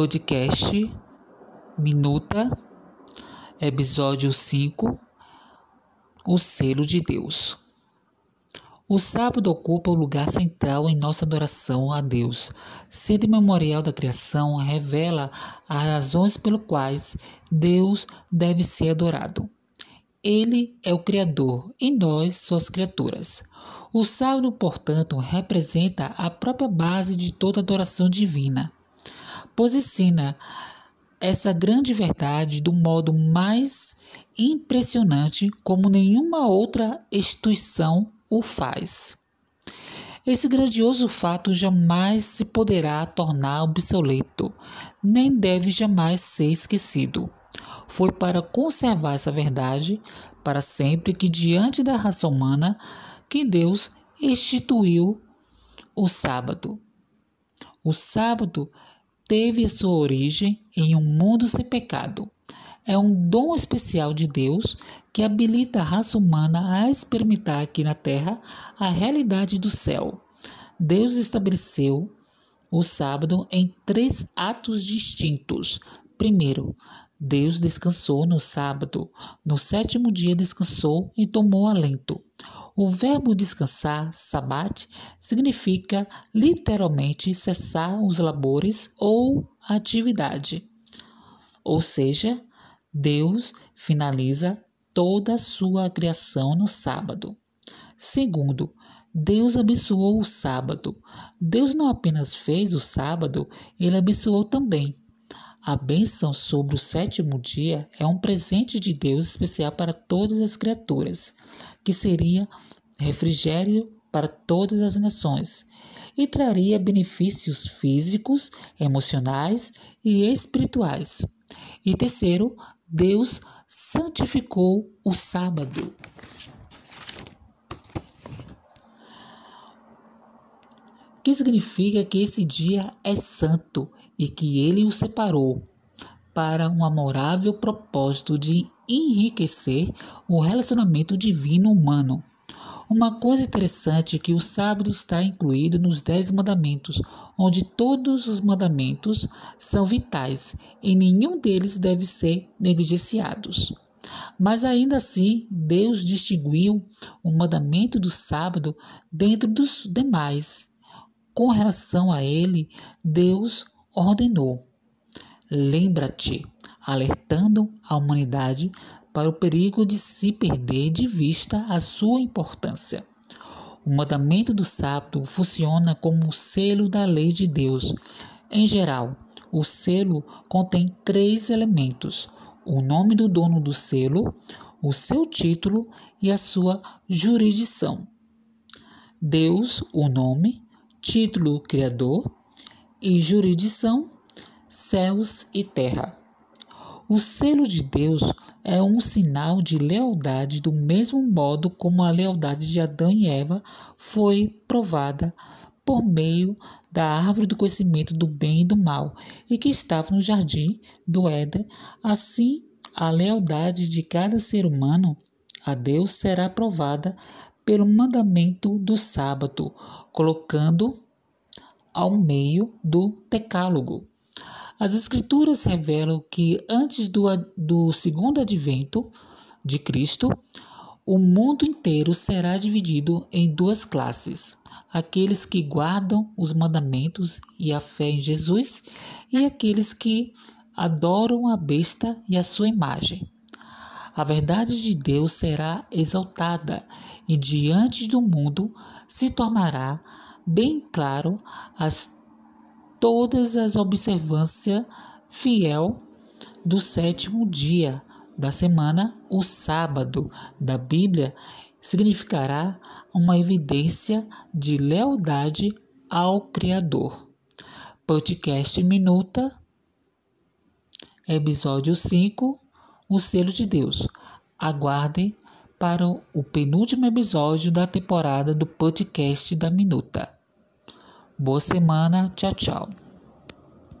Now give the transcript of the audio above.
podcast Minuta, episódio 5 O selo de Deus. O sábado ocupa o lugar central em nossa adoração a Deus. Sendo memorial da criação, revela as razões pelas quais Deus deve ser adorado. Ele é o Criador e nós, suas criaturas. O sábado, portanto, representa a própria base de toda adoração divina pois ensina essa grande verdade do modo mais impressionante como nenhuma outra instituição o faz. Esse grandioso fato jamais se poderá tornar obsoleto, nem deve jamais ser esquecido. Foi para conservar essa verdade para sempre que, diante da raça humana, que Deus instituiu o sábado. O sábado teve sua origem em um mundo sem pecado. É um dom especial de Deus que habilita a raça humana a experimentar aqui na terra a realidade do céu. Deus estabeleceu o sábado em três atos distintos. Primeiro, Deus descansou no sábado. No sétimo dia descansou e tomou alento. O verbo descansar, sabat, significa literalmente cessar os labores ou atividade. Ou seja, Deus finaliza toda a sua criação no sábado. Segundo, Deus abençoou o sábado. Deus não apenas fez o sábado, ele abençoou também. A bênção sobre o sétimo dia é um presente de Deus especial para todas as criaturas, que seria refrigério para todas as nações e traria benefícios físicos, emocionais e espirituais. E terceiro, Deus santificou o sábado. que significa que esse dia é santo e que ele o separou para um amorável propósito de enriquecer o relacionamento divino humano. Uma coisa interessante é que o sábado está incluído nos Dez Mandamentos, onde todos os mandamentos são vitais e nenhum deles deve ser negligenciados. Mas ainda assim, Deus distinguiu o mandamento do sábado dentro dos demais com relação a ele, Deus ordenou: Lembra-te, alertando a humanidade para o perigo de se perder de vista a sua importância. O mandamento do sábado funciona como o selo da lei de Deus. Em geral, o selo contém três elementos: o nome do dono do selo, o seu título e a sua jurisdição. Deus, o nome, título criador e jurisdição céus e terra. O selo de Deus é um sinal de lealdade do mesmo modo como a lealdade de Adão e Eva foi provada por meio da árvore do conhecimento do bem e do mal e que estava no jardim do Éden. Assim, a lealdade de cada ser humano a Deus será provada pelo mandamento do sábado, colocando ao meio do decálogo. As Escrituras revelam que antes do, do segundo advento de Cristo, o mundo inteiro será dividido em duas classes: aqueles que guardam os mandamentos e a fé em Jesus, e aqueles que adoram a besta e a sua imagem. A verdade de Deus será exaltada e diante do mundo se tornará bem claro as todas as observâncias fiel do sétimo dia da semana, o sábado da Bíblia significará uma evidência de lealdade ao Criador. Podcast Minuta, episódio 5 o selo de Deus. Aguardem para o penúltimo episódio da temporada do podcast da Minuta. Boa semana, tchau, tchau.